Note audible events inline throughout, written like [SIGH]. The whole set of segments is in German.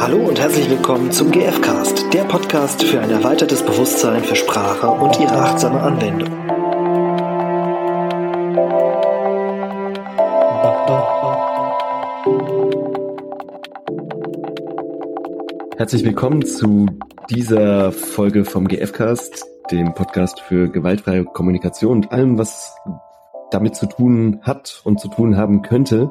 Hallo und herzlich willkommen zum GFcast, der Podcast für ein erweitertes Bewusstsein für Sprache und ihre achtsame Anwendung. Herzlich willkommen zu dieser Folge vom GFcast, dem Podcast für gewaltfreie Kommunikation und allem, was damit zu tun hat und zu tun haben könnte.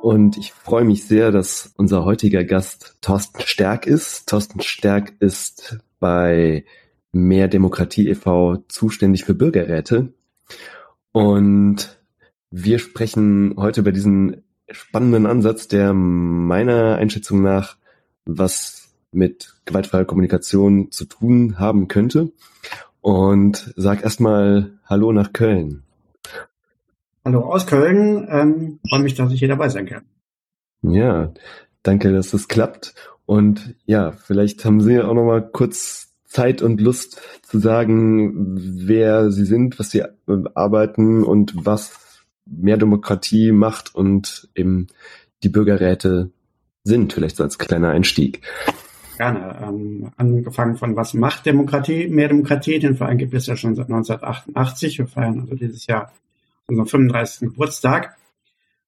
Und ich freue mich sehr, dass unser heutiger Gast Thorsten Stärk ist. Thorsten Stärk ist bei Mehr Demokratie e.V. zuständig für Bürgerräte. Und wir sprechen heute über diesen spannenden Ansatz, der meiner Einschätzung nach was mit gewaltfreier Kommunikation zu tun haben könnte. Und sag erstmal Hallo nach Köln. Hallo aus Köln. Ähm, freue mich, dass ich hier dabei sein kann. Ja, danke, dass das klappt. Und ja, vielleicht haben Sie auch noch mal kurz Zeit und Lust zu sagen, wer Sie sind, was Sie arbeiten und was mehr Demokratie macht und eben die Bürgerräte sind, vielleicht so als kleiner Einstieg. Gerne. Ähm, angefangen von was macht Demokratie, mehr Demokratie? Den Verein gibt es ja schon seit 1988. Wir feiern also dieses Jahr unseren 35. Geburtstag.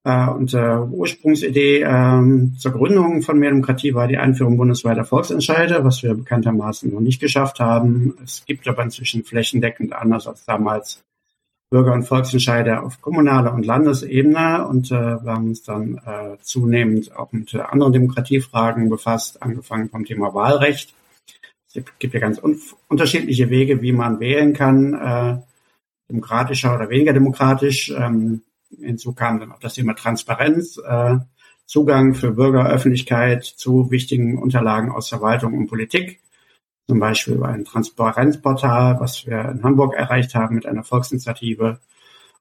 Äh, und äh, Ursprungsidee äh, zur Gründung von Mehr Demokratie war die Einführung bundesweiter Volksentscheide, was wir bekanntermaßen noch nicht geschafft haben. Es gibt aber inzwischen flächendeckend anders als damals Bürger- und Volksentscheide auf kommunaler und Landesebene und äh, wir haben uns dann äh, zunehmend auch mit anderen Demokratiefragen befasst, angefangen vom Thema Wahlrecht. Es gibt ja ganz un unterschiedliche Wege, wie man wählen kann. Äh, demokratischer oder weniger demokratisch. Ähm, hinzu kam dann auch das Thema Transparenz, äh, Zugang für Bürger, Öffentlichkeit zu wichtigen Unterlagen aus Verwaltung und Politik. Zum Beispiel über ein Transparenzportal, was wir in Hamburg erreicht haben mit einer Volksinitiative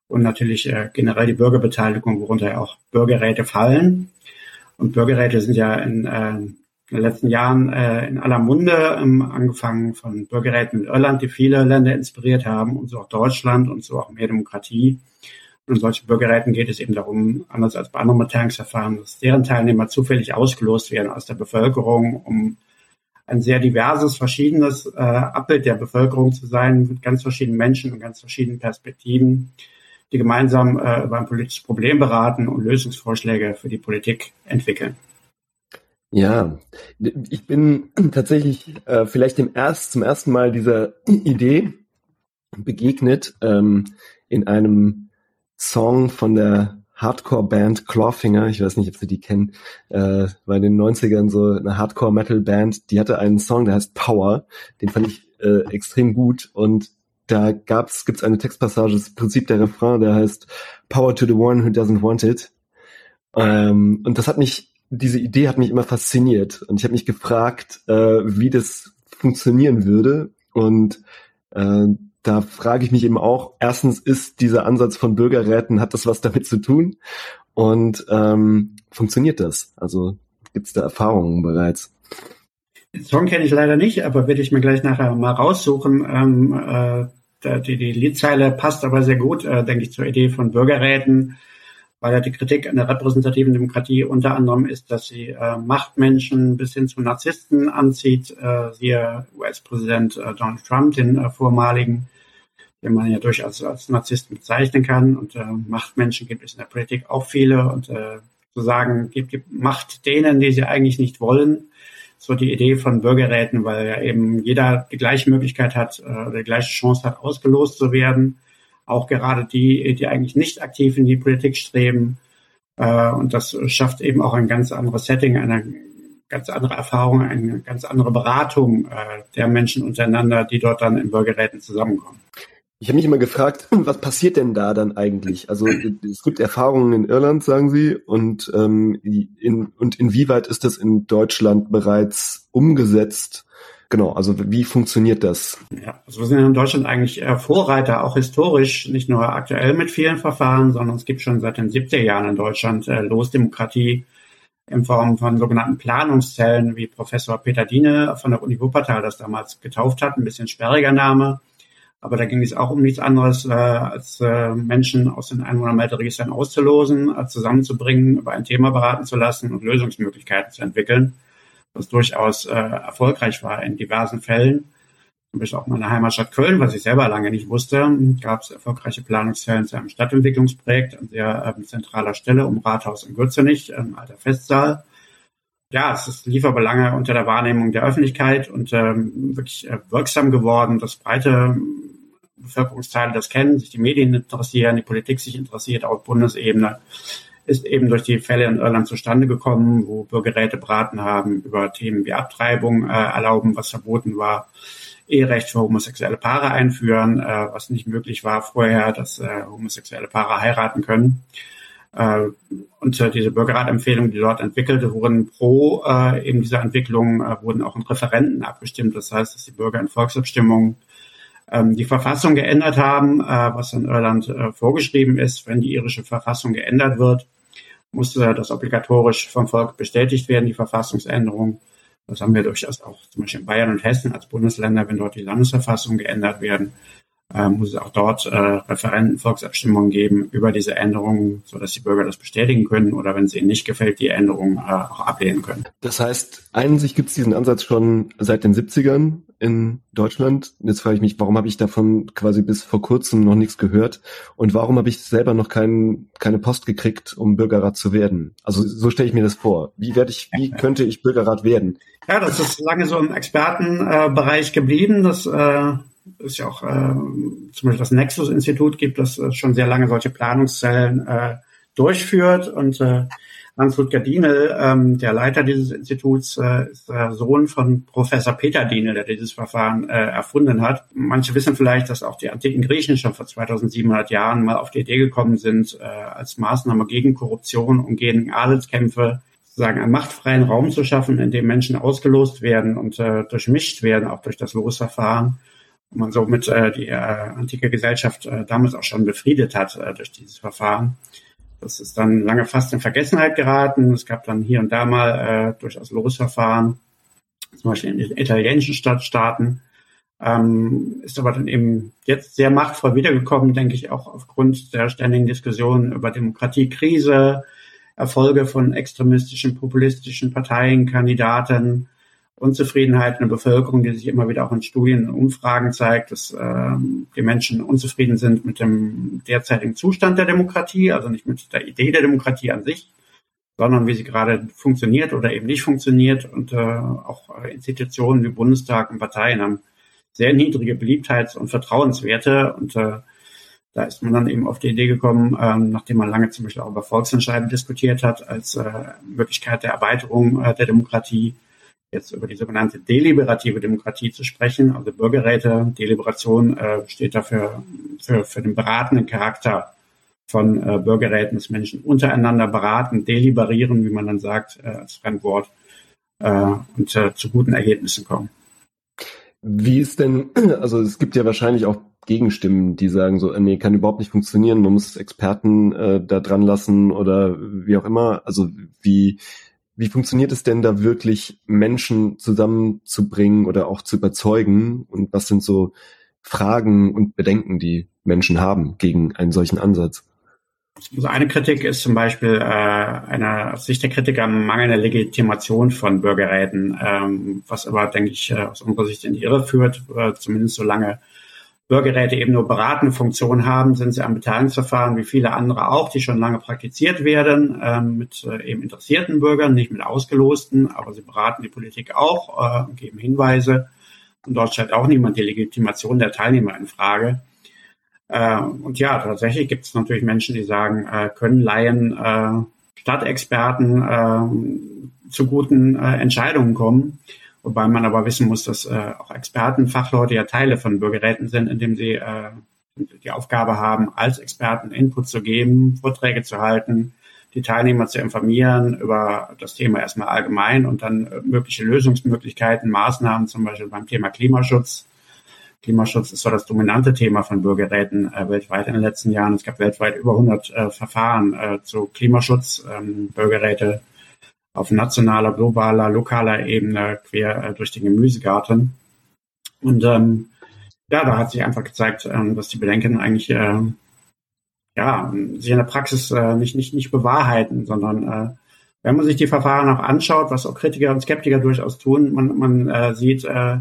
und natürlich äh, generell die Bürgerbeteiligung, worunter ja auch Bürgerräte fallen. Und Bürgerräte sind ja in äh, in den letzten Jahren äh, in aller Munde, ähm, angefangen von Bürgerräten in Irland, die viele Länder inspiriert haben, und so auch Deutschland und so auch mehr Demokratie. Und in solchen Bürgerräten geht es eben darum, anders als bei anderen Beteiligungsverfahren, dass deren Teilnehmer zufällig ausgelost werden aus der Bevölkerung, um ein sehr diverses, verschiedenes äh, Abbild der Bevölkerung zu sein, mit ganz verschiedenen Menschen und ganz verschiedenen Perspektiven, die gemeinsam äh, über ein politisches Problem beraten und Lösungsvorschläge für die Politik entwickeln. Ja, ich bin [CLEARS THROAT] tatsächlich äh, vielleicht dem erst, zum ersten Mal dieser [CLEARS THROAT] Idee begegnet ähm, in einem Song von der Hardcore-Band Clawfinger. Ich weiß nicht, ob Sie die kennen. Äh, war in den 90ern so eine Hardcore-Metal-Band. Die hatte einen Song, der heißt Power. Den fand ich äh, extrem gut und da gab's, gibt's eine Textpassage, das Prinzip der Refrain, der heißt Power to the one who doesn't want it. Ähm, und das hat mich diese Idee hat mich immer fasziniert und ich habe mich gefragt, äh, wie das funktionieren würde. Und äh, da frage ich mich eben auch, erstens ist dieser Ansatz von Bürgerräten, hat das was damit zu tun? Und ähm, funktioniert das? Also gibt es da Erfahrungen bereits? Den Song kenne ich leider nicht, aber werde ich mir gleich nachher mal raussuchen. Ähm, äh, die, die Liedzeile passt aber sehr gut, äh, denke ich, zur Idee von Bürgerräten weil ja die Kritik an der repräsentativen Demokratie unter anderem ist, dass sie äh, Machtmenschen bis hin zu Narzissten anzieht, äh, siehe US-Präsident äh, Donald Trump, den äh, vormaligen, den man ja durchaus als Narzissten bezeichnen kann. Und äh, Machtmenschen gibt es in der Politik auch viele und äh, zu sagen, gibt, gibt Macht denen, die sie eigentlich nicht wollen. So die Idee von Bürgerräten, weil ja eben jeder die gleiche Möglichkeit hat, äh, die gleiche Chance hat, ausgelost zu werden auch gerade die, die eigentlich nicht aktiv in die Politik streben. Äh, und das schafft eben auch ein ganz anderes Setting, eine ganz andere Erfahrung, eine ganz andere Beratung äh, der Menschen untereinander, die dort dann in Bürgerräten zusammenkommen. Ich habe mich immer gefragt, [LAUGHS] was passiert denn da dann eigentlich? Also es gibt Erfahrungen in Irland, sagen Sie, und, ähm, in, und inwieweit ist das in Deutschland bereits umgesetzt? Genau, also wie funktioniert das? Ja, also wir sind in Deutschland eigentlich Vorreiter, auch historisch, nicht nur aktuell mit vielen Verfahren, sondern es gibt schon seit den 70er Jahren in Deutschland äh, Losdemokratie in Form von sogenannten Planungszellen, wie Professor Peter Diene von der Uni Wuppertal das damals getauft hat, ein bisschen sperriger Name. Aber da ging es auch um nichts anderes, äh, als äh, Menschen aus den Einwohnermelderegistern auszulosen, äh, zusammenzubringen, über ein Thema beraten zu lassen und Lösungsmöglichkeiten zu entwickeln was durchaus äh, erfolgreich war in diversen Fällen. Zum Beispiel auch meine Heimatstadt Köln, was ich selber lange nicht wusste, gab es erfolgreiche Planungsfällen zu einem Stadtentwicklungsprojekt an sehr ähm, zentraler Stelle um Rathaus in Gürzenich, ähm, alter Festsaal. Ja, es ist, lief aber lange unter der Wahrnehmung der Öffentlichkeit und ähm, wirklich äh, wirksam geworden, dass breite Bevölkerungsteile das kennen, sich die Medien interessieren, die Politik sich interessiert auf Bundesebene, ist eben durch die Fälle in Irland zustande gekommen, wo Bürgerräte beraten haben über Themen wie Abtreibung äh, erlauben, was verboten war, Eherecht für homosexuelle Paare einführen, äh, was nicht möglich war vorher, dass äh, homosexuelle Paare heiraten können. Äh, und äh, diese Bürgerratempfehlungen, die dort entwickelt wurden pro äh, eben dieser Entwicklung, äh, wurden auch in Referenten abgestimmt. Das heißt, dass die Bürger in Volksabstimmungen ähm, die Verfassung geändert haben, äh, was in Irland äh, vorgeschrieben ist. Wenn die irische Verfassung geändert wird, muss äh, das obligatorisch vom Volk bestätigt werden, die Verfassungsänderung. Das haben wir durchaus auch zum Beispiel in Bayern und Hessen als Bundesländer, wenn dort die Landesverfassung geändert werden, äh, muss es auch dort äh, Referenten, Volksabstimmungen geben über diese Änderungen, so dass die Bürger das bestätigen können oder wenn es ihnen nicht gefällt, die Änderungen äh, auch ablehnen können. Das heißt, eigentlich gibt es diesen Ansatz schon seit den 70ern in Deutschland. Jetzt frage ich mich, warum habe ich davon quasi bis vor kurzem noch nichts gehört und warum habe ich selber noch kein, keine Post gekriegt, um Bürgerrat zu werden? Also so stelle ich mir das vor. Wie werde ich, wie könnte ich Bürgerrat werden? Ja, das ist lange so im Expertenbereich geblieben. Das äh, ist ja auch äh, zum Beispiel das Nexus-Institut gibt, das äh, schon sehr lange solche Planungszellen äh, durchführt und äh, Hans-Ludger Dienel, ähm, der Leiter dieses Instituts, äh, ist der Sohn von Professor Peter Dienel, der dieses Verfahren äh, erfunden hat. Manche wissen vielleicht, dass auch die antiken Griechen schon vor 2700 Jahren mal auf die Idee gekommen sind, äh, als Maßnahme gegen Korruption und gegen Adelskämpfe sozusagen einen machtfreien Raum zu schaffen, in dem Menschen ausgelost werden und äh, durchmischt werden, auch durch das Losverfahren. Und man somit äh, die äh, antike Gesellschaft äh, damals auch schon befriedet hat äh, durch dieses Verfahren. Das ist dann lange fast in Vergessenheit geraten. Es gab dann hier und da mal äh, durchaus Losverfahren, zum Beispiel in den italienischen Stadtstaaten. Ähm, ist aber dann eben jetzt sehr machtvoll wiedergekommen, denke ich, auch aufgrund der ständigen Diskussionen über Demokratiekrise, Erfolge von extremistischen, populistischen Parteien, Kandidaten, Unzufriedenheit in der Bevölkerung, die sich immer wieder auch in Studien und Umfragen zeigt, dass ähm, die Menschen unzufrieden sind mit dem derzeitigen Zustand der Demokratie, also nicht mit der Idee der Demokratie an sich, sondern wie sie gerade funktioniert oder eben nicht funktioniert. Und äh, auch Institutionen wie Bundestag und Parteien haben sehr niedrige Beliebtheits- und Vertrauenswerte. Und äh, da ist man dann eben auf die Idee gekommen, ähm, nachdem man lange zum Beispiel auch über Volksentscheide diskutiert hat, als äh, Möglichkeit der Erweiterung äh, der Demokratie, jetzt über die sogenannte deliberative Demokratie zu sprechen, also Bürgerräte, Deliberation äh, steht dafür für, für den beratenden Charakter von äh, Bürgerräten, dass Menschen untereinander beraten, deliberieren, wie man dann sagt, äh, als Fremdwort, äh, und äh, zu guten Ergebnissen kommen. Wie ist denn, [CLEARS THROAT] also es gibt ja wahrscheinlich auch Gegenstimmen, die sagen so, äh, nee, kann überhaupt nicht funktionieren, man muss Experten äh, da dran lassen oder wie auch immer. Also wie, wie funktioniert es denn da wirklich, Menschen zusammenzubringen oder auch zu überzeugen? Und was sind so Fragen und Bedenken, die Menschen haben gegen einen solchen Ansatz? Also eine Kritik ist zum Beispiel äh, eine aus Sicht der Kritiker mangelnde Legitimation von Bürgerräten, ähm, was aber, denke ich, äh, aus unserer Sicht in die Irre führt, äh, zumindest solange Bürgerräte eben nur beratende Funktion haben, sind sie am Beteiligungsverfahren wie viele andere auch, die schon lange praktiziert werden, ähm, mit äh, eben interessierten Bürgern, nicht mit ausgelosten, aber sie beraten die Politik auch äh, geben Hinweise. Und dort stellt auch niemand die Legitimation der Teilnehmer in Frage. Äh, und ja, tatsächlich gibt es natürlich Menschen, die sagen, äh, können Laien äh, Stadtexperten äh, zu guten äh, Entscheidungen kommen. Wobei man aber wissen muss, dass äh, auch Experten, Fachleute ja Teile von Bürgerräten sind, indem sie äh, die Aufgabe haben, als Experten Input zu geben, Vorträge zu halten, die Teilnehmer zu informieren über das Thema erstmal allgemein und dann äh, mögliche Lösungsmöglichkeiten, Maßnahmen, zum Beispiel beim Thema Klimaschutz. Klimaschutz ist so das dominante Thema von Bürgerräten äh, weltweit in den letzten Jahren. Es gab weltweit über 100 äh, Verfahren äh, zu Klimaschutz. Ähm, Bürgerräte auf nationaler, globaler, lokaler Ebene quer äh, durch den Gemüsegarten. Und ähm, ja, da hat sich einfach gezeigt, ähm, dass die Bedenken eigentlich äh, ja, sich in der Praxis äh, nicht, nicht, nicht bewahrheiten, sondern äh, wenn man sich die Verfahren auch anschaut, was auch Kritiker und Skeptiker durchaus tun, man, man äh, sieht, äh,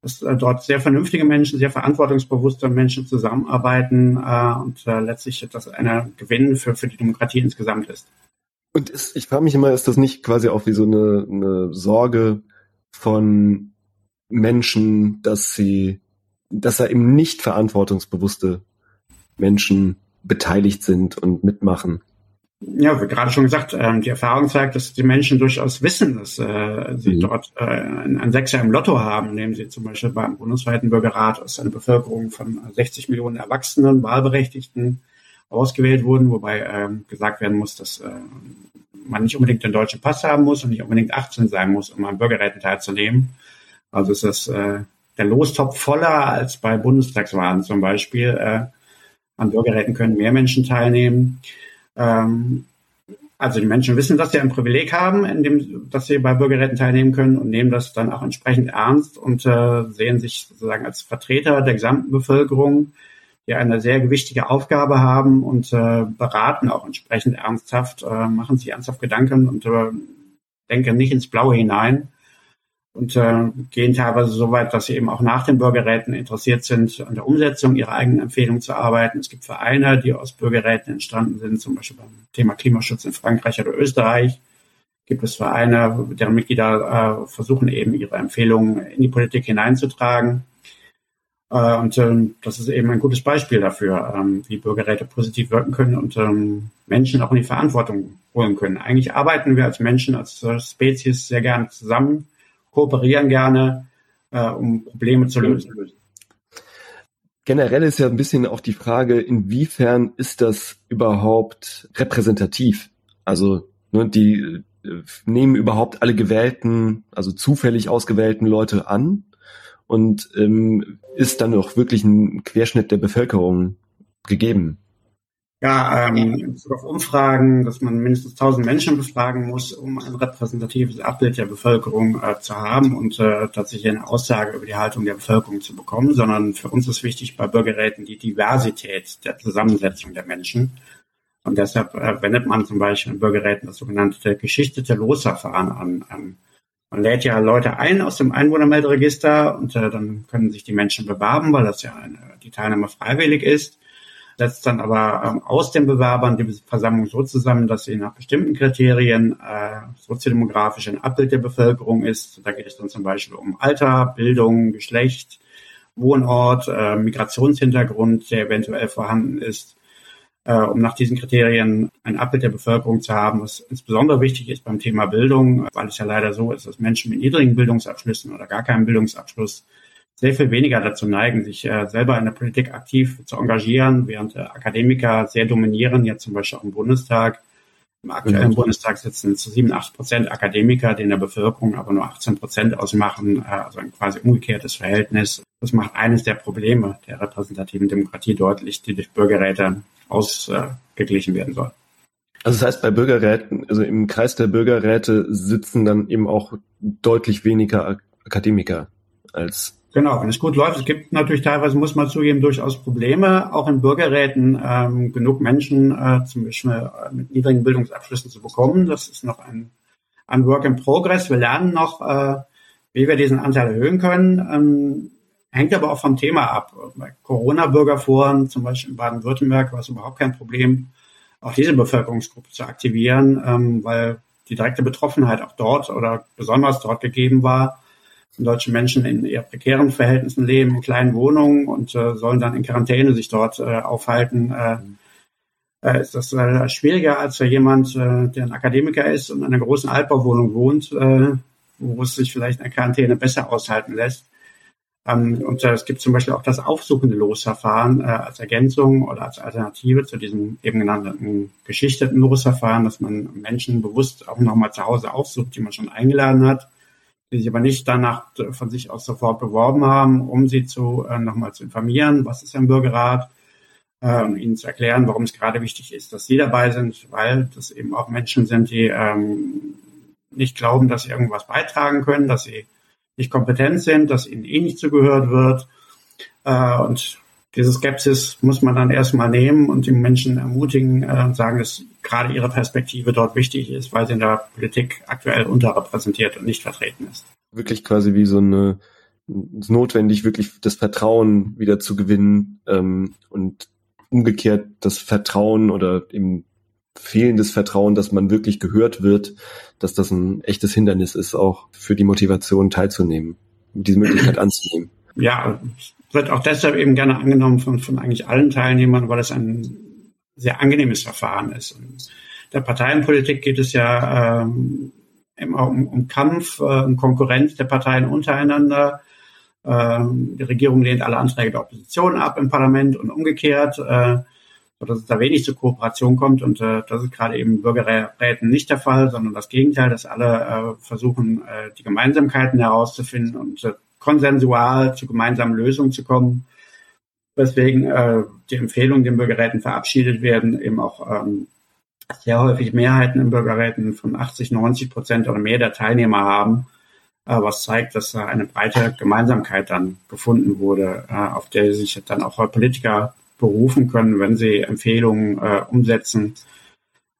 dass äh, dort sehr vernünftige Menschen, sehr verantwortungsbewusste Menschen zusammenarbeiten äh, und äh, letztlich das ein Gewinn für, für die Demokratie insgesamt ist. Und ist, ich frage mich immer, ist das nicht quasi auch wie so eine, eine Sorge von Menschen, dass sie, dass da eben nicht verantwortungsbewusste Menschen beteiligt sind und mitmachen? ja, wie gerade schon gesagt, ähm, die Erfahrung zeigt, dass die Menschen durchaus wissen, dass äh, sie mhm. dort äh, ein Sechser im Lotto haben, indem sie zum Beispiel beim bundesweiten Bürgerrat aus einer Bevölkerung von 60 Millionen Erwachsenen, Wahlberechtigten ausgewählt wurden, wobei ähm, gesagt werden muss, dass äh, man nicht unbedingt den deutschen Pass haben muss und nicht unbedingt 18 sein muss, um an Bürgerräten teilzunehmen. Also ist das äh, der Lostopf voller als bei Bundestagswahlen zum Beispiel. Äh, an Bürgerräten können mehr Menschen teilnehmen. Ähm, also die Menschen wissen, dass sie ein Privileg haben, indem, dass sie bei Bürgerräten teilnehmen können und nehmen das dann auch entsprechend ernst und äh, sehen sich sozusagen als Vertreter der gesamten Bevölkerung, die eine sehr gewichtige Aufgabe haben und äh, beraten auch entsprechend ernsthaft, äh, machen sich ernsthaft Gedanken und äh, denken nicht ins Blaue hinein, und äh, gehen teilweise so weit, dass sie eben auch nach den Bürgerräten interessiert sind, an der Umsetzung ihrer eigenen Empfehlungen zu arbeiten. Es gibt Vereine, die aus Bürgerräten entstanden sind, zum Beispiel beim Thema Klimaschutz in Frankreich oder Österreich. Gibt es Vereine, deren Mitglieder äh, versuchen eben ihre Empfehlungen in die Politik hineinzutragen. Äh, und ähm, das ist eben ein gutes Beispiel dafür, ähm, wie Bürgerräte positiv wirken können und ähm, Menschen auch in die Verantwortung holen können. Eigentlich arbeiten wir als Menschen, als Spezies sehr gerne zusammen kooperieren gerne, äh, um Probleme zu lösen. Generell ist ja ein bisschen auch die Frage, inwiefern ist das überhaupt repräsentativ? Also ne, die äh, nehmen überhaupt alle gewählten, also zufällig ausgewählten Leute an und ähm, ist dann auch wirklich ein Querschnitt der Bevölkerung gegeben? ja, ähm, in auf Umfragen, dass man mindestens 1000 Menschen befragen muss, um ein repräsentatives Abbild der Bevölkerung äh, zu haben und äh, tatsächlich eine Aussage über die Haltung der Bevölkerung zu bekommen, sondern für uns ist wichtig bei Bürgerräten die Diversität der Zusammensetzung der Menschen. Und deshalb äh, wendet man zum Beispiel in Bürgerräten das sogenannte geschichtete Losverfahren an. Ähm, man lädt ja Leute ein aus dem Einwohnermelderegister und äh, dann können sich die Menschen bewerben, weil das ja eine, die Teilnahme freiwillig ist setzt dann aber ähm, aus den Bewerbern die Versammlung so zusammen, dass sie nach bestimmten Kriterien äh, soziodemografisch ein Abbild der Bevölkerung ist. Da geht es dann zum Beispiel um Alter, Bildung, Geschlecht, Wohnort, äh, Migrationshintergrund, der eventuell vorhanden ist, äh, um nach diesen Kriterien ein Abbild der Bevölkerung zu haben, was insbesondere wichtig ist beim Thema Bildung, weil es ja leider so ist, dass Menschen mit niedrigen Bildungsabschlüssen oder gar keinen Bildungsabschluss sehr viel weniger dazu neigen, sich äh, selber in der Politik aktiv zu engagieren, während äh, Akademiker sehr dominieren, jetzt zum Beispiel auch im Bundestag. Im aktuellen mhm. Bundestag sitzen zu 87 Prozent Akademiker, die in der Bevölkerung aber nur 18 Prozent ausmachen, äh, also ein quasi umgekehrtes Verhältnis. Das macht eines der Probleme der repräsentativen Demokratie deutlich, die durch Bürgerräte ausgeglichen werden soll. Also das heißt, bei Bürgerräten, also im Kreis der Bürgerräte sitzen dann eben auch deutlich weniger Akademiker als Genau, wenn es gut läuft. Es gibt natürlich teilweise, muss man zugeben, durchaus Probleme, auch in Bürgerräten ähm, genug Menschen äh, zum Beispiel äh, mit niedrigen Bildungsabschlüssen zu bekommen. Das ist noch ein, ein Work in Progress. Wir lernen noch, äh, wie wir diesen Anteil erhöhen können. Ähm, hängt aber auch vom Thema ab. Bei Corona-Bürgerforen, zum Beispiel in Baden-Württemberg, war es überhaupt kein Problem, auch diese Bevölkerungsgruppe zu aktivieren, ähm, weil die direkte Betroffenheit auch dort oder besonders dort gegeben war deutsche Menschen in eher prekären Verhältnissen leben, in kleinen Wohnungen und äh, sollen dann in Quarantäne sich dort äh, aufhalten, äh, äh, ist das äh, schwieriger als für jemand, äh, der ein Akademiker ist und in einer großen Altbauwohnung wohnt, wo es sich vielleicht eine Quarantäne besser aushalten lässt. Ähm, und äh, es gibt zum Beispiel auch das aufsuchende Losverfahren äh, als Ergänzung oder als Alternative zu diesem eben genannten geschichteten Losverfahren, dass man Menschen bewusst auch nochmal zu Hause aufsucht, die man schon eingeladen hat die sich aber nicht danach von sich aus sofort beworben haben, um sie zu äh, nochmal zu informieren, was ist ein Bürgerrat, äh, und ihnen zu erklären, warum es gerade wichtig ist, dass sie dabei sind, weil das eben auch Menschen sind, die ähm, nicht glauben, dass sie irgendwas beitragen können, dass sie nicht kompetent sind, dass ihnen eh nicht zugehört wird. Äh, und diese Skepsis muss man dann erstmal nehmen und den Menschen ermutigen äh, und sagen, dass gerade ihre Perspektive dort wichtig ist, weil sie in der Politik aktuell unterrepräsentiert und nicht vertreten ist. Wirklich quasi wie so eine notwendig, wirklich das Vertrauen wieder zu gewinnen ähm, und umgekehrt das Vertrauen oder eben fehlendes Vertrauen, dass man wirklich gehört wird, dass das ein echtes Hindernis ist, auch für die Motivation teilzunehmen, diese Möglichkeit [CLEARS THROAT] anzunehmen. Ja, wird auch deshalb eben gerne angenommen von, von eigentlich allen Teilnehmern, weil es ein sehr angenehmes Verfahren ist. Und der Parteienpolitik geht es ja ähm, immer um, um Kampf, äh, um Konkurrenz der Parteien untereinander. Ähm, die Regierung lehnt alle Anträge der Opposition ab im Parlament und umgekehrt. Äh, dass es da wenig zur Kooperation kommt. Und äh, das ist gerade eben Bürgerräten nicht der Fall, sondern das Gegenteil, dass alle äh, versuchen, äh, die Gemeinsamkeiten herauszufinden und äh, konsensual zu gemeinsamen Lösungen zu kommen. Weswegen äh, die Empfehlungen den Bürgerräten verabschiedet werden, eben auch ähm, sehr häufig Mehrheiten in Bürgerräten von 80, 90 Prozent oder mehr der Teilnehmer haben, äh, was zeigt, dass äh, eine breite Gemeinsamkeit dann gefunden wurde, äh, auf der sich dann auch Politiker berufen können, wenn sie Empfehlungen äh, umsetzen,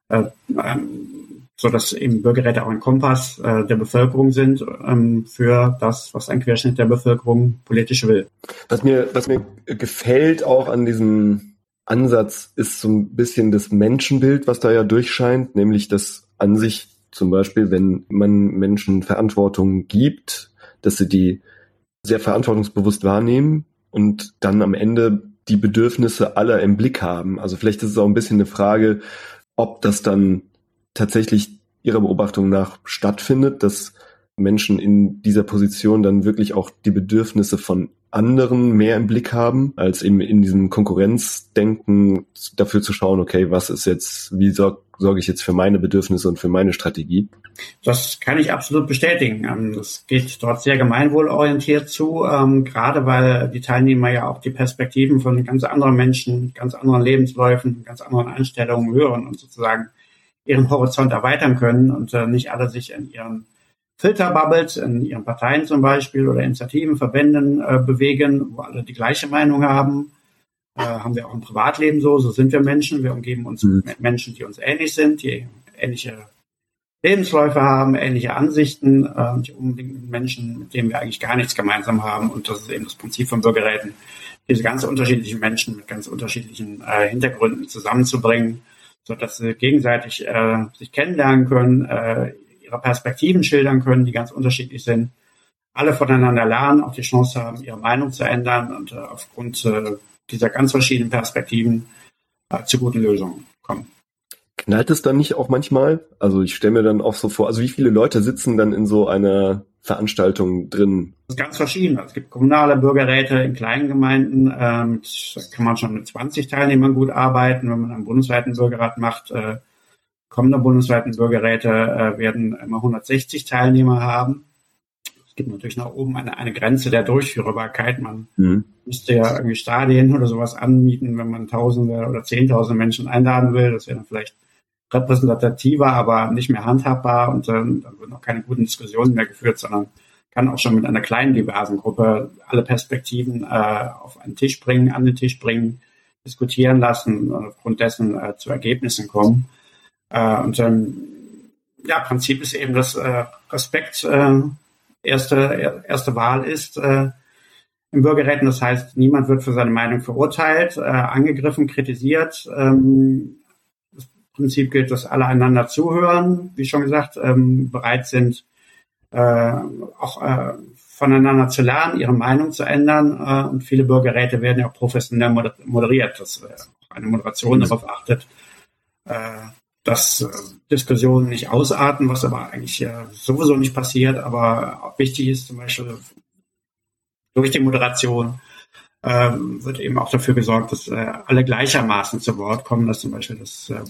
äh, ähm, so dass eben Bürgerräte auch ein Kompass äh, der Bevölkerung sind ähm, für das, was ein Querschnitt der Bevölkerung politisch will. Was mir, was mir gefällt auch an diesem Ansatz ist so ein bisschen das Menschenbild, was da ja durchscheint, nämlich dass an sich zum Beispiel, wenn man Menschen Verantwortung gibt, dass sie die sehr verantwortungsbewusst wahrnehmen und dann am Ende die Bedürfnisse aller im Blick haben. Also vielleicht ist es auch ein bisschen eine Frage, ob das dann tatsächlich Ihrer Beobachtung nach stattfindet, dass Menschen in dieser Position dann wirklich auch die Bedürfnisse von anderen mehr im Blick haben, als eben in diesem Konkurrenzdenken dafür zu schauen, okay, was ist jetzt, wie sorge sorg ich jetzt für meine Bedürfnisse und für meine Strategie? Das kann ich absolut bestätigen. Ähm, das geht dort sehr gemeinwohlorientiert zu, ähm, gerade weil die Teilnehmer ja auch die Perspektiven von ganz anderen Menschen, ganz anderen Lebensläufen, ganz anderen Einstellungen hören und sozusagen ihren Horizont erweitern können und äh, nicht alle sich in ihren Filterbubbles in ihren Parteien zum Beispiel oder Initiativen, Verbänden äh, bewegen, wo alle die gleiche Meinung haben. Äh, haben wir auch im Privatleben so, so sind wir Menschen. Wir umgeben uns mhm. mit Menschen, die uns ähnlich sind, die ähnliche Lebensläufe haben, ähnliche Ansichten, äh, die unbedingt mit Menschen, mit denen wir eigentlich gar nichts gemeinsam haben. Und das ist eben das Prinzip von Bürgerräten, diese ganz unterschiedlichen Menschen mit ganz unterschiedlichen äh, Hintergründen zusammenzubringen, so dass sie gegenseitig äh, sich kennenlernen können, äh, ihre Perspektiven schildern können, die ganz unterschiedlich sind, alle voneinander lernen, auch die Chance haben, ihre Meinung zu ändern und äh, aufgrund äh, dieser ganz verschiedenen Perspektiven äh, zu guten Lösungen kommen. Knallt es dann nicht auch manchmal? Also ich stelle mir dann auch so vor, also wie viele Leute sitzen dann in so einer Veranstaltung drin? Das ist ganz verschieden. Es gibt kommunale Bürgerräte in kleinen Gemeinden, ähm, da kann man schon mit 20 Teilnehmern gut arbeiten. Wenn man einen bundesweiten Bürgerrat macht, äh, kommende bundesweiten Bürgerräte äh, werden immer 160 Teilnehmer haben. Es gibt natürlich nach oben eine, eine Grenze der Durchführbarkeit. Man mhm. müsste ja irgendwie Stadien oder sowas anmieten, wenn man Tausende oder Zehntausende Menschen einladen will. Das wäre dann vielleicht repräsentativer, aber nicht mehr handhabbar und ähm, dann würden auch keine guten Diskussionen mehr geführt, sondern kann auch schon mit einer kleinen diversen Gruppe alle Perspektiven äh, auf einen Tisch bringen, an den Tisch bringen, diskutieren lassen und aufgrund dessen äh, zu Ergebnissen kommen. Äh, und ähm, ja, Prinzip ist eben, dass äh, Respekt äh, erste, erste Wahl ist äh, im Bürgerräten. Das heißt, niemand wird für seine Meinung verurteilt, äh, angegriffen, kritisiert. Ähm, das Prinzip gilt, dass alle einander zuhören, wie schon gesagt, ähm, bereit sind, äh, auch äh, voneinander zu lernen, ihre Meinung zu ändern. Äh, und viele Bürgerräte werden ja auch professionell moderiert, dass äh, eine Moderation mhm. darauf achtet, äh, dass äh, Diskussionen nicht ausarten, was aber eigentlich äh, sowieso nicht passiert, aber wichtig ist zum Beispiel durch die Moderation äh, wird eben auch dafür gesorgt, dass äh, alle gleichermaßen zu Wort kommen, dass zum Beispiel das äh,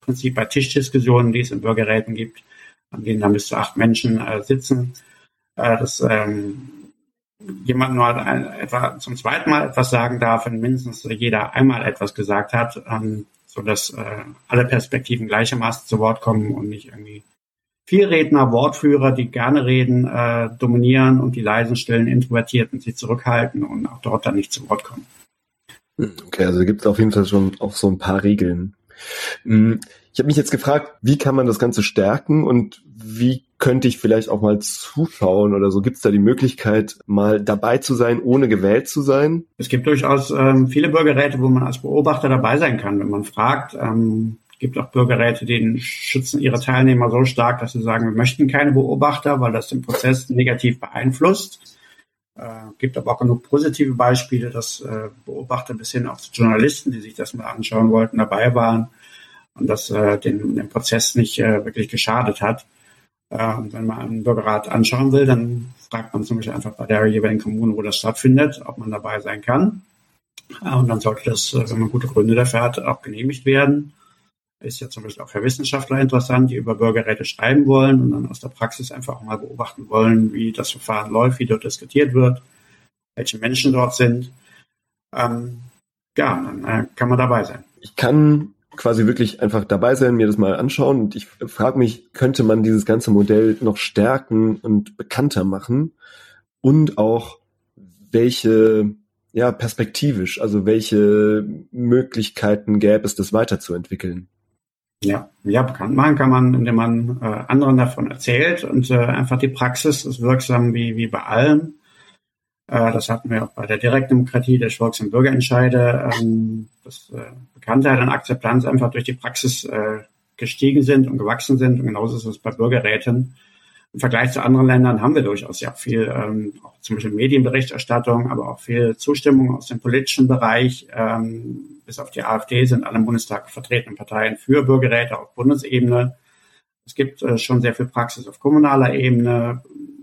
Prinzip bei Tischdiskussionen, die es in Bürgerräten gibt, an denen dann bis zu acht Menschen äh, sitzen, äh, dass ähm, jemand nur ein, etwa zum zweiten Mal etwas sagen darf, wenn mindestens jeder einmal etwas gesagt hat. Ähm, so dass äh, alle Perspektiven gleichermaßen zu Wort kommen und nicht irgendwie Vielredner, Wortführer, die gerne reden, äh, dominieren und die leisen, stillen Introvertierten sie zurückhalten und auch dort dann nicht zu Wort kommen. Okay, also gibt es auf jeden Fall schon auch so ein paar Regeln. Hm, Ich habe mich jetzt gefragt, wie kann man das Ganze stärken und wie könnte ich vielleicht auch mal zuschauen oder so? Gibt es da die Möglichkeit, mal dabei zu sein, ohne gewählt zu sein? Es gibt durchaus ähm, viele Bürgerräte, wo man als Beobachter dabei sein kann, wenn man fragt. Ähm, es gibt auch Bürgerräte, die schützen ihre Teilnehmer so stark, dass sie sagen, wir möchten keine Beobachter, weil das den Prozess negativ beeinflusst. Äh, gibt aber auch genug positive Beispiele, dass äh, Beobachter bis hin auch Journalisten, die sich das mal anschauen wollten, dabei waren und das äh, den, den Prozess nicht äh, wirklich geschadet hat. Äh, wenn man einen Bürgerrat anschauen will, dann fragt man zum Beispiel einfach bei der jeweiligen Kommune, wo das stattfindet, ob man dabei sein kann. Äh, und dann sollte das, äh, wenn man gute Gründe dafür hat, auch genehmigt werden. Ist ja zum Beispiel auch für Wissenschaftler interessant, die über Bürgerräte schreiben wollen und dann aus der Praxis einfach mal beobachten wollen, wie das Verfahren läuft, wie dort diskutiert wird, welche Menschen dort sind. Ähm, ja, dann äh, kann man dabei sein. Ich kann quasi wirklich einfach dabei sein, mir das mal anschauen. Und ich frage mich, könnte man dieses ganze Modell noch stärken und bekannter machen? Und auch welche, ja, perspektivisch, also welche Möglichkeiten gäbe es, das weiterzuentwickeln? Ja, ja, bekannt machen kann man, indem man äh, anderen davon erzählt und äh, einfach die Praxis ist wirksam wie, wie bei allem. Äh, das hatten wir auch bei der Direktdemokratie, der Volks- und Bürgerentscheide, ähm, dass äh, Bekanntheit und Akzeptanz einfach durch die Praxis äh, gestiegen sind und gewachsen sind. Und genauso ist es bei Bürgerräten. Im Vergleich zu anderen Ländern haben wir durchaus ja viel, ähm, auch zum Beispiel Medienberichterstattung, aber auch viel Zustimmung aus dem politischen Bereich. Ähm, bis auf die AfD sind alle im Bundestag vertretenen Parteien für Bürgerräte auf Bundesebene. Es gibt schon sehr viel Praxis auf kommunaler Ebene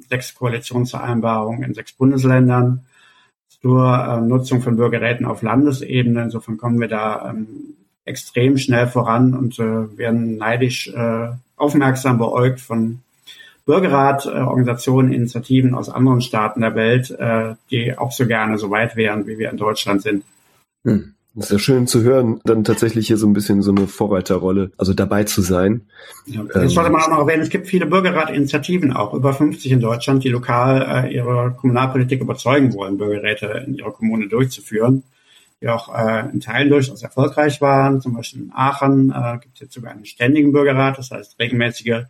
sechs Koalitionsvereinbarungen in sechs Bundesländern zur äh, Nutzung von Bürgerräten auf Landesebene. Insofern kommen wir da ähm, extrem schnell voran und äh, werden neidisch äh, aufmerksam beäugt von Bürgerrat-Organisationen, Initiativen aus anderen Staaten der Welt, äh, die auch so gerne so weit wären, wie wir in Deutschland sind. Hm. Ist ja schön zu hören, dann tatsächlich hier so ein bisschen so eine Vorreiterrolle, also dabei zu sein. Ja, das ähm, sollte man auch noch erwähnen. Es gibt viele Bürgerratinitiativen, auch über 50 in Deutschland, die lokal äh, ihre Kommunalpolitik überzeugen wollen, Bürgerräte in ihrer Kommune durchzuführen, die auch äh, in Teilen durchaus erfolgreich waren. Zum Beispiel in Aachen äh, gibt es jetzt sogar einen ständigen Bürgerrat, das heißt regelmäßige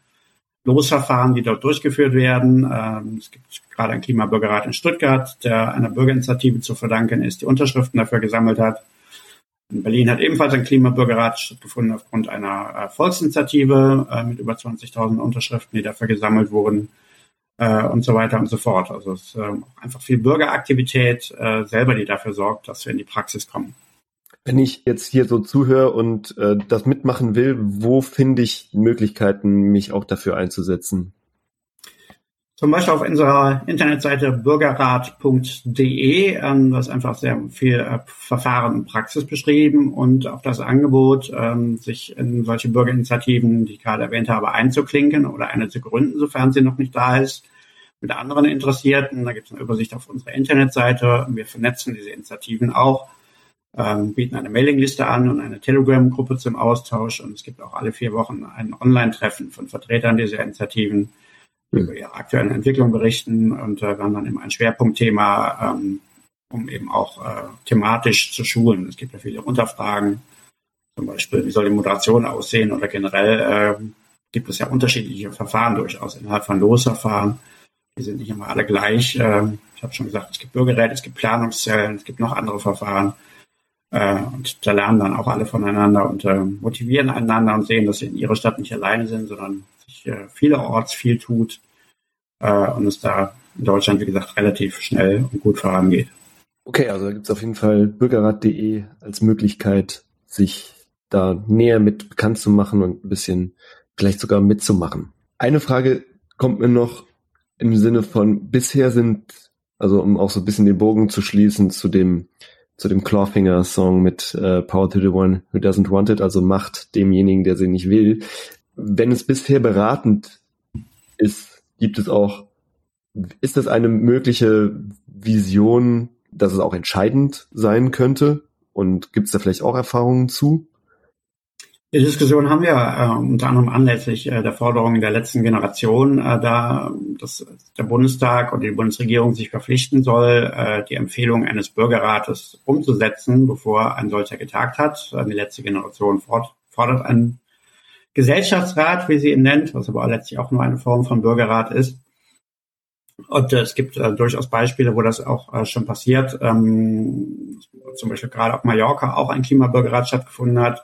Losverfahren, die dort durchgeführt werden. Ähm, es gibt gerade einen Klimabürgerrat in Stuttgart, der einer Bürgerinitiative zu verdanken ist, die Unterschriften dafür gesammelt hat. In Berlin hat ebenfalls ein Klimabürgerrat stattgefunden aufgrund einer äh, Volksinitiative äh, mit über 20.000 Unterschriften, die dafür gesammelt wurden äh, und so weiter und so fort. Also es ist äh, einfach viel Bürgeraktivität äh, selber, die dafür sorgt, dass wir in die Praxis kommen. Wenn ich jetzt hier so zuhöre und äh, das mitmachen will, wo finde ich Möglichkeiten, mich auch dafür einzusetzen? Zum Beispiel auf unserer Internetseite bürgerrat.de, ähm, da ist einfach sehr viel äh, Verfahren und Praxis beschrieben und auch das Angebot, ähm, sich in solche Bürgerinitiativen, die ich gerade erwähnt habe, einzuklinken oder eine zu gründen, sofern sie noch nicht da ist, mit anderen Interessierten. Da gibt es eine Übersicht auf unserer Internetseite. Wir vernetzen diese Initiativen auch, ähm, bieten eine Mailingliste an und eine Telegram-Gruppe zum Austausch. Und es gibt auch alle vier Wochen ein Online-Treffen von Vertretern dieser Initiativen, über ihre aktuellen Entwicklungen berichten und äh, wir haben dann immer ein Schwerpunktthema, ähm, um eben auch äh, thematisch zu schulen. Es gibt ja viele Unterfragen, zum Beispiel, wie soll die Moderation aussehen oder generell äh, gibt es ja unterschiedliche Verfahren durchaus innerhalb von Losverfahren. Die sind nicht immer alle gleich. Äh, ich habe schon gesagt, es gibt Bürgerräte, es gibt Planungszellen, es gibt noch andere Verfahren. Äh, und da lernen dann auch alle voneinander und äh, motivieren einander und sehen, dass sie in ihrer Stadt nicht alleine sind, sondern sich vielerorts viel tut äh, und es da in Deutschland, wie gesagt, relativ schnell und gut vorangeht. Okay, also da gibt es auf jeden Fall bürgerrat.de als Möglichkeit, sich da näher mit bekannt zu machen und ein bisschen vielleicht sogar mitzumachen. Eine Frage kommt mir noch im Sinne von bisher sind, also um auch so ein bisschen den Bogen zu schließen zu dem zu dem Clawfinger Song mit äh, Power to the One Who Doesn't Want It, also Macht demjenigen, der sie nicht will wenn es bisher beratend ist, gibt es auch, ist das eine mögliche Vision, dass es auch entscheidend sein könnte? Und gibt es da vielleicht auch Erfahrungen zu? Die Diskussion haben wir äh, unter anderem anlässlich äh, der Forderungen der letzten Generation, äh, da dass der Bundestag und die Bundesregierung sich verpflichten soll, äh, die Empfehlung eines Bürgerrates umzusetzen, bevor ein solcher getagt hat. Die letzte Generation fordert einen Gesellschaftsrat, wie sie ihn nennt, was aber letztlich auch nur eine Form von Bürgerrat ist. Und äh, es gibt äh, durchaus Beispiele, wo das auch äh, schon passiert. Ähm, zum Beispiel gerade auf Mallorca auch ein Klimabürgerrat stattgefunden hat.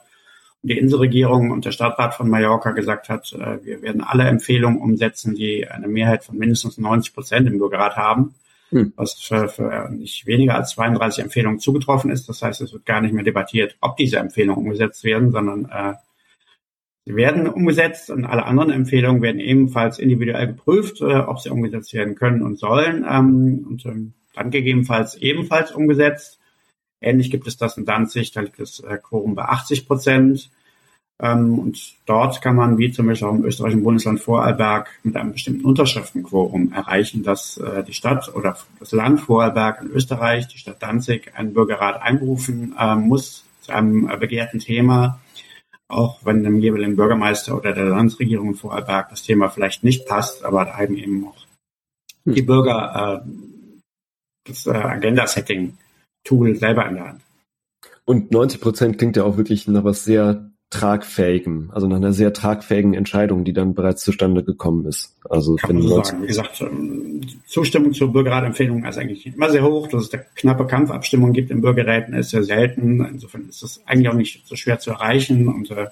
Und die Inselregierung und der Stadtrat von Mallorca gesagt hat, äh, wir werden alle Empfehlungen umsetzen, die eine Mehrheit von mindestens 90 Prozent im Bürgerrat haben. Hm. Was für, für nicht weniger als 32 Empfehlungen zugetroffen ist. Das heißt, es wird gar nicht mehr debattiert, ob diese Empfehlungen umgesetzt werden, sondern äh, Sie werden umgesetzt und alle anderen Empfehlungen werden ebenfalls individuell geprüft, äh, ob sie umgesetzt werden können und sollen ähm, und ähm, dann gegebenenfalls ebenfalls umgesetzt. Ähnlich gibt es das in Danzig, da liegt das äh, Quorum bei 80 Prozent. Ähm, und dort kann man, wie zum Beispiel auch im österreichischen Bundesland Vorarlberg, mit einem bestimmten Unterschriftenquorum erreichen, dass äh, die Stadt oder das Land Vorarlberg in Österreich, die Stadt Danzig, einen Bürgerrat einberufen äh, muss zu einem äh, begehrten Thema auch wenn dem jeweiligen Bürgermeister oder der Landesregierung in Vorarlberg das Thema vielleicht nicht passt, aber da haben eben auch die hm. Bürger äh, das äh, Agenda-Setting-Tool selber in der Hand. Und 90 Prozent klingt ja auch wirklich nach was sehr tragfähigem, also nach einer sehr tragfähigen Entscheidung, die dann bereits zustande gekommen ist. Also Kann wenn man so sagen. Wie gesagt, ähm, Zustimmung zur Bürgerratempfehlung ist eigentlich immer sehr hoch. Dass es da knappe Kampfabstimmungen gibt in Bürgerräten ist sehr selten. Insofern ist das eigentlich auch nicht so schwer zu erreichen. Und äh,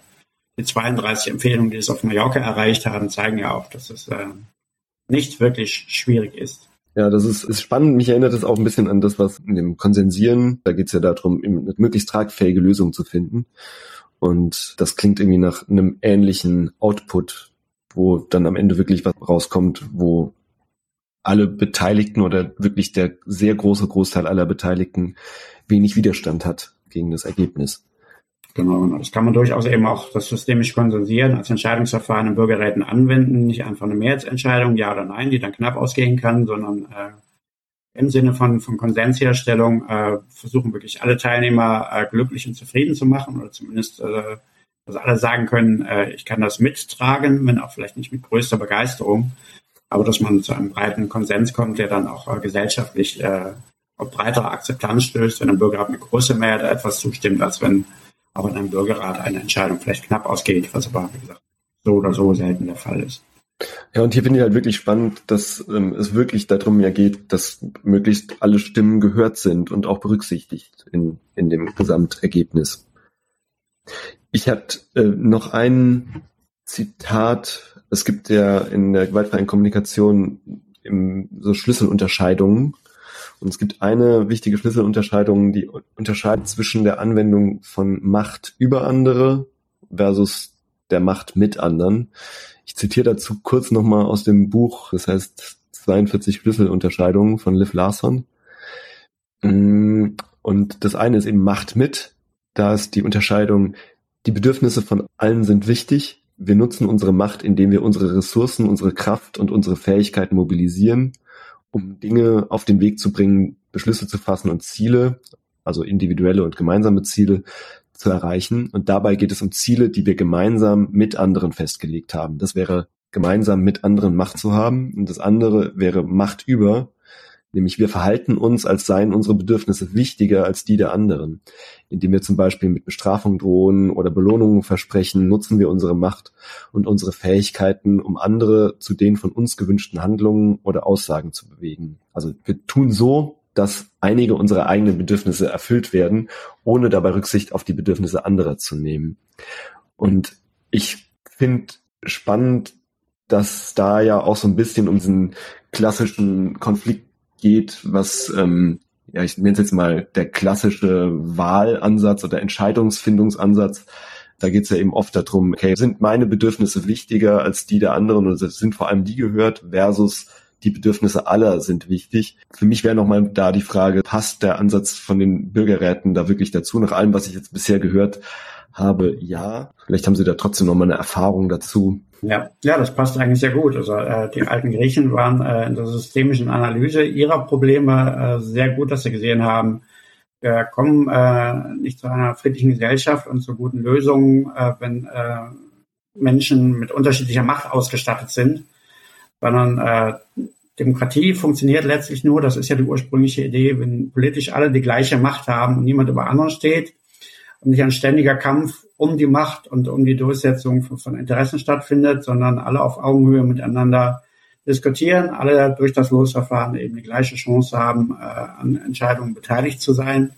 die 32 Empfehlungen, die es auf Mallorca erreicht haben, zeigen ja auch, dass es äh, nicht wirklich schwierig ist. Ja, das ist, ist spannend. Mich erinnert es auch ein bisschen an das, was in dem Konsensieren, da geht es ja darum, eine möglichst tragfähige Lösung zu finden. Und das klingt irgendwie nach einem ähnlichen Output, wo dann am Ende wirklich was rauskommt, wo alle Beteiligten oder wirklich der sehr große Großteil aller Beteiligten wenig Widerstand hat gegen das Ergebnis. Genau, genau. das kann man durchaus eben auch das systemisch konsensieren, als Entscheidungsverfahren in Bürgerräten anwenden, nicht einfach eine Mehrheitsentscheidung, ja oder nein, die dann knapp ausgehen kann, sondern äh, im Sinne von, von Konsensherstellung äh, versuchen wirklich alle Teilnehmer äh, glücklich und zufrieden zu machen oder zumindest, äh, dass alle sagen können, äh, ich kann das mittragen, wenn auch vielleicht nicht mit größter Begeisterung, aber dass man zu einem breiten Konsens kommt, der dann auch äh, gesellschaftlich äh, auf breitere Akzeptanz stößt, wenn ein Bürgerrat mit großer Mehrheit etwas zustimmt, als wenn auch in einem Bürgerrat eine Entscheidung vielleicht knapp ausgeht, was aber, wie gesagt, so oder so selten der Fall ist. Ja, und hier finde ich halt wirklich spannend, dass ähm, es wirklich darum ja geht, dass möglichst alle Stimmen gehört sind und auch berücksichtigt in, in dem Gesamtergebnis. Ich hatte äh, noch ein Zitat. Es gibt ja in der gewaltfreien Kommunikation im, so Schlüsselunterscheidungen. Und es gibt eine wichtige Schlüsselunterscheidung, die unterscheidet zwischen der Anwendung von Macht über andere versus der Macht mit anderen. Ich zitiere dazu kurz nochmal aus dem Buch, das heißt 42 Schlüsselunterscheidungen von Liv Larson. Mm, und das eine ist eben Macht mit. Da ist die Unterscheidung, die Bedürfnisse von allen sind wichtig. Wir nutzen unsere Macht, indem wir unsere Ressourcen, unsere Kraft und unsere Fähigkeiten mobilisieren, um Dinge auf den Weg zu bringen, Beschlüsse zu fassen und Ziele, also individuelle und gemeinsame Ziele, zu erreichen. Und dabei geht es um Ziele, die wir gemeinsam mit anderen festgelegt haben. Das wäre gemeinsam mit anderen Macht zu haben. Und das andere wäre Macht über, nämlich wir verhalten uns, als seien unsere Bedürfnisse wichtiger als die der anderen. Indem wir zum Beispiel mit Bestrafung drohen oder Belohnungen versprechen, nutzen wir unsere Macht und unsere Fähigkeiten, um andere zu den von uns gewünschten Handlungen oder Aussagen zu bewegen. Also wir tun so, dass einige unserer eigenen Bedürfnisse erfüllt werden, ohne dabei Rücksicht auf die Bedürfnisse anderer zu nehmen. Und ich finde spannend, dass da ja auch so ein bisschen um diesen klassischen Konflikt geht, was ähm, ja, ich nenne es jetzt mal der klassische Wahlansatz oder Entscheidungsfindungsansatz. Da geht es ja eben oft darum, okay, sind meine Bedürfnisse wichtiger als die der anderen oder sind vor allem die gehört versus die Bedürfnisse aller sind wichtig. Für mich wäre nochmal da die Frage, passt der Ansatz von den Bürgerräten da wirklich dazu? Nach allem, was ich jetzt bisher gehört habe, ja. Vielleicht haben Sie da trotzdem nochmal eine Erfahrung dazu. Ja, ja, das passt eigentlich sehr gut. Also äh, die alten Griechen waren äh, in der systemischen Analyse ihrer Probleme äh, sehr gut, dass sie gesehen haben, wir kommen äh, nicht zu einer friedlichen Gesellschaft und zu guten Lösungen, äh, wenn äh, Menschen mit unterschiedlicher Macht ausgestattet sind sondern äh, Demokratie funktioniert letztlich nur, das ist ja die ursprüngliche Idee, wenn politisch alle die gleiche Macht haben und niemand über anderen steht und nicht ein ständiger Kampf um die Macht und um die Durchsetzung von, von Interessen stattfindet, sondern alle auf Augenhöhe miteinander diskutieren, alle durch das Losverfahren eben die gleiche Chance haben, äh, an Entscheidungen beteiligt zu sein.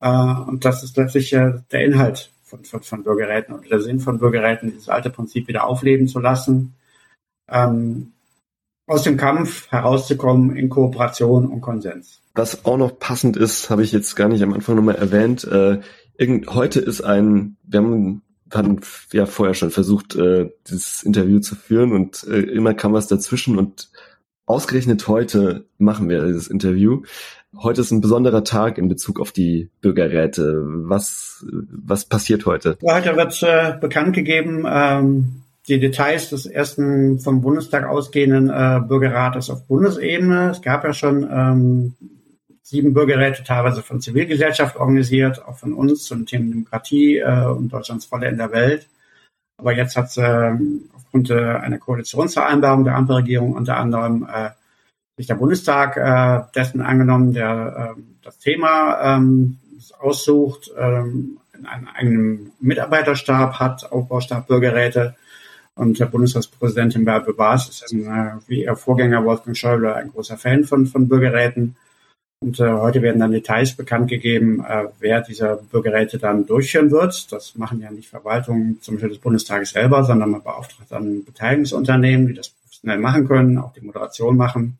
Äh, und das ist letztlich äh, der Inhalt von, von, von Bürgerräten und der Sinn von Bürgerräten, dieses alte Prinzip wieder aufleben zu lassen, ähm, aus dem Kampf herauszukommen in Kooperation und Konsens. Was auch noch passend ist, habe ich jetzt gar nicht am Anfang nochmal erwähnt. Äh, irgend, heute ist ein, wir haben hatten ja vorher schon versucht, äh, dieses Interview zu führen und äh, immer kam was dazwischen und ausgerechnet heute machen wir dieses Interview. Heute ist ein besonderer Tag in Bezug auf die Bürgerräte. Was, was passiert heute? Heute wird äh, bekannt gegeben, ähm, die Details des ersten vom Bundestag ausgehenden äh, Bürgerrates auf Bundesebene. Es gab ja schon ähm, sieben Bürgerräte, teilweise von Zivilgesellschaft organisiert, auch von uns zum Thema Demokratie äh, und Deutschlands Rolle in der Welt. Aber jetzt hat äh, aufgrund äh, einer Koalitionsvereinbarung der Ampelregierung unter anderem äh, sich der Bundestag äh, dessen angenommen, der äh, das Thema ähm, aussucht, ähm, einen eigenen Mitarbeiterstab hat, Aufbaustab Bürgerräte. Und der Bundestagspräsidentin Bärbel Baas ist, äh, wie ihr Vorgänger Wolfgang Schäuble, ein großer Fan von, von Bürgerräten. Und äh, heute werden dann Details bekannt gegeben, äh, wer diese Bürgerräte dann durchführen wird. Das machen ja nicht Verwaltungen, zum Beispiel des Bundestages selber, sondern man beauftragt dann Beteiligungsunternehmen, die das professionell machen können, auch die Moderation machen.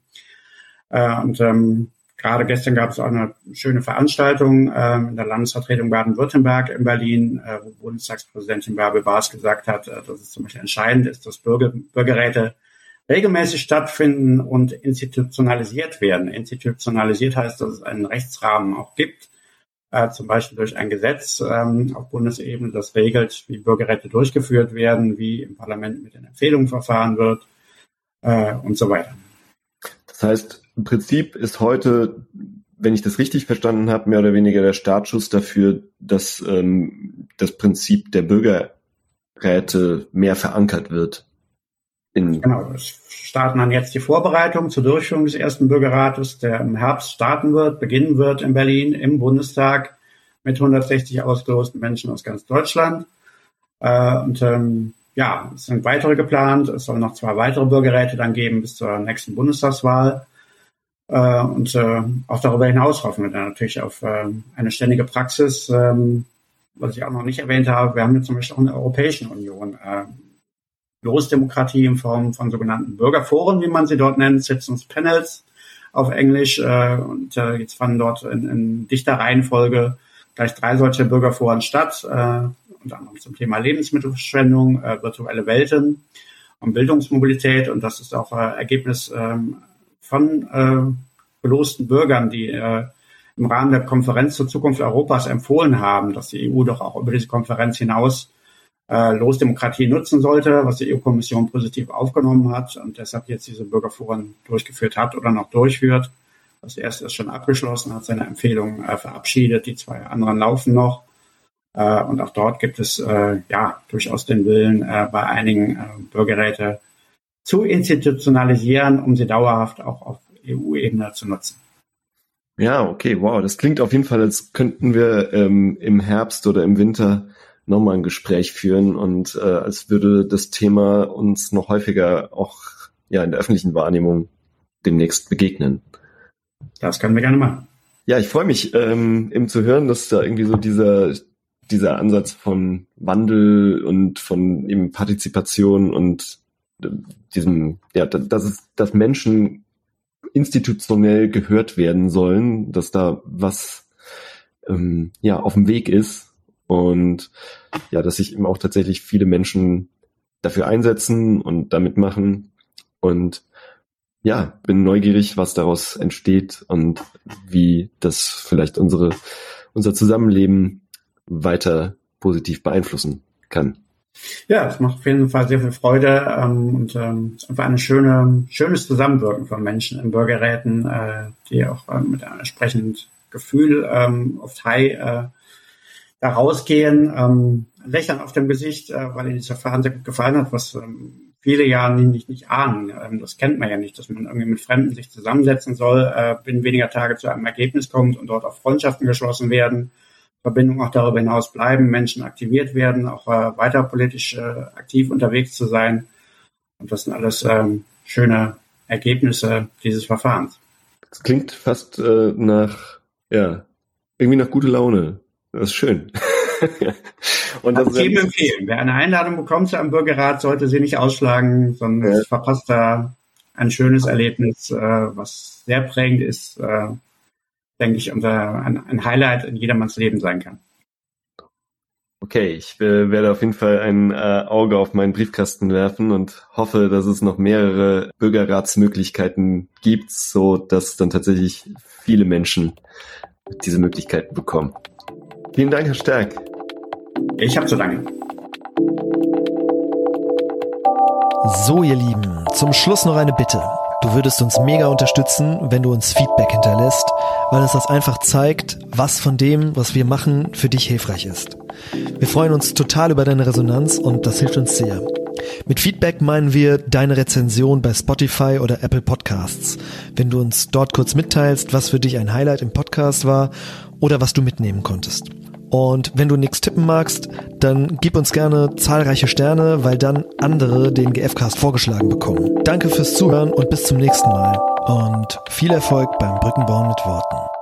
Äh, und ähm, gerade gestern gab es auch eine schöne Veranstaltung äh, in der Landesvertretung Baden-Württemberg in Berlin, äh, wo Bundestagspräsidentin Bärbel Baas gesagt hat, äh, dass es zum Beispiel entscheidend ist, dass Bürger, Bürgerräte regelmäßig stattfinden und institutionalisiert werden. Institutionalisiert heißt, dass es einen Rechtsrahmen auch gibt, äh, zum Beispiel durch ein Gesetz ähm, auf Bundesebene, das regelt, wie Bürgerräte durchgeführt werden, wie im Parlament mit den Empfehlungen verfahren wird äh, und so weiter. Das heißt, im Prinzip ist heute, wenn ich das richtig verstanden habe, mehr oder weniger der Startschuss dafür, dass ähm, das Prinzip der Bürgerräte mehr verankert wird genau, es starten dann jetzt die Vorbereitungen zur Durchführung des ersten Bürgerrates, der im Herbst starten wird, beginnen wird in Berlin im Bundestag mit 160 ausgelosten Menschen aus ganz Deutschland. Äh, und ähm, ja, es sind weitere geplant. Es soll noch zwei weitere Bürgerräte dann geben bis zur nächsten Bundestagswahl. Äh, und äh, auch darüber hinaus hoffen wir dann natürlich auf äh, eine ständige Praxis. Ähm, was ich auch noch nicht erwähnt habe, wir haben jetzt zum Beispiel auch eine Europäische Union. Äh, Großdemokratie in Form von sogenannten Bürgerforen, wie man sie dort nennt, Citizens Panels auf Englisch. Äh, und äh, jetzt fanden dort in, in dichter Reihenfolge gleich drei solche Bürgerforen statt, äh, unter anderem zum Thema Lebensmittelverschwendung, äh, virtuelle Welten und Bildungsmobilität. Und das ist auch äh, Ergebnis äh, von äh, gelosten Bürgern, die äh, im Rahmen der Konferenz zur Zukunft Europas empfohlen haben, dass die EU doch auch über diese Konferenz hinaus äh, Losdemokratie nutzen sollte, was die EU-Kommission positiv aufgenommen hat und deshalb jetzt diese Bürgerforen durchgeführt hat oder noch durchführt. Das erste ist schon abgeschlossen, hat seine Empfehlungen äh, verabschiedet, die zwei anderen laufen noch. Äh, und auch dort gibt es äh, ja durchaus den Willen, äh, bei einigen äh, Bürgerräte zu institutionalisieren, um sie dauerhaft auch auf EU-Ebene zu nutzen. Ja, okay, wow. Das klingt auf jeden Fall, als könnten wir ähm, im Herbst oder im Winter nochmal ein Gespräch führen und äh, als würde das Thema uns noch häufiger auch ja in der öffentlichen Wahrnehmung demnächst begegnen. Das können wir gerne machen. Ja, ich freue mich ähm, eben zu hören, dass da irgendwie so dieser dieser Ansatz von Wandel und von eben Partizipation und diesem, ja, dass es, dass Menschen institutionell gehört werden sollen, dass da was ähm, ja auf dem Weg ist und ja, dass sich eben auch tatsächlich viele Menschen dafür einsetzen und damit machen. Und ja, bin neugierig, was daraus entsteht und wie das vielleicht unsere, unser Zusammenleben weiter positiv beeinflussen kann. Ja, es macht auf jeden Fall sehr viel Freude ähm, und ähm, es ist einfach ein schöne, schönes Zusammenwirken von Menschen in Bürgerräten, äh, die auch äh, mit einem entsprechenden Gefühl ähm, oft high äh, da rausgehen, ähm, Lächeln auf dem Gesicht, äh, weil ihnen dieser gut gefallen hat, was ähm, viele ja nicht, nicht ahnen. Ähm, das kennt man ja nicht, dass man irgendwie mit Fremden sich zusammensetzen soll, äh, binnen weniger Tage zu einem Ergebnis kommt und dort auch Freundschaften geschlossen werden, Verbindungen auch darüber hinaus bleiben, Menschen aktiviert werden, auch äh, weiter politisch äh, aktiv unterwegs zu sein. Und das sind alles ähm, schöne Ergebnisse dieses Verfahrens. Das klingt fast äh, nach, ja, irgendwie nach gute Laune. Das ist schön. [LAUGHS] Und das ist jedem empfehlen. Wer eine Einladung bekommt zu einem Bürgerrat, sollte sie nicht ausschlagen, sondern ja. verpasst da ein schönes Erlebnis, äh, was sehr prägend ist, äh, denke ich, unser, ein, ein Highlight in jedermanns Leben sein kann. Okay, ich äh, werde auf jeden Fall ein äh, Auge auf meinen Briefkasten werfen und hoffe, dass es noch mehrere Bürgerratsmöglichkeiten gibt, so dass dann tatsächlich viele Menschen diese Möglichkeiten bekommen. Vielen Dank, Herr Stärk. Ich habe zu danken. So, ihr Lieben, zum Schluss noch eine Bitte. Du würdest uns mega unterstützen, wenn du uns Feedback hinterlässt, weil es das einfach zeigt, was von dem, was wir machen, für dich hilfreich ist. Wir freuen uns total über deine Resonanz und das hilft uns sehr. Mit Feedback meinen wir deine Rezension bei Spotify oder Apple Podcasts. Wenn du uns dort kurz mitteilst, was für dich ein Highlight im Podcast war oder was du mitnehmen konntest. Und wenn du nichts tippen magst, dann gib uns gerne zahlreiche Sterne, weil dann andere den GFcast vorgeschlagen bekommen. Danke fürs Zuhören und bis zum nächsten Mal. Und viel Erfolg beim Brückenbauen mit Worten.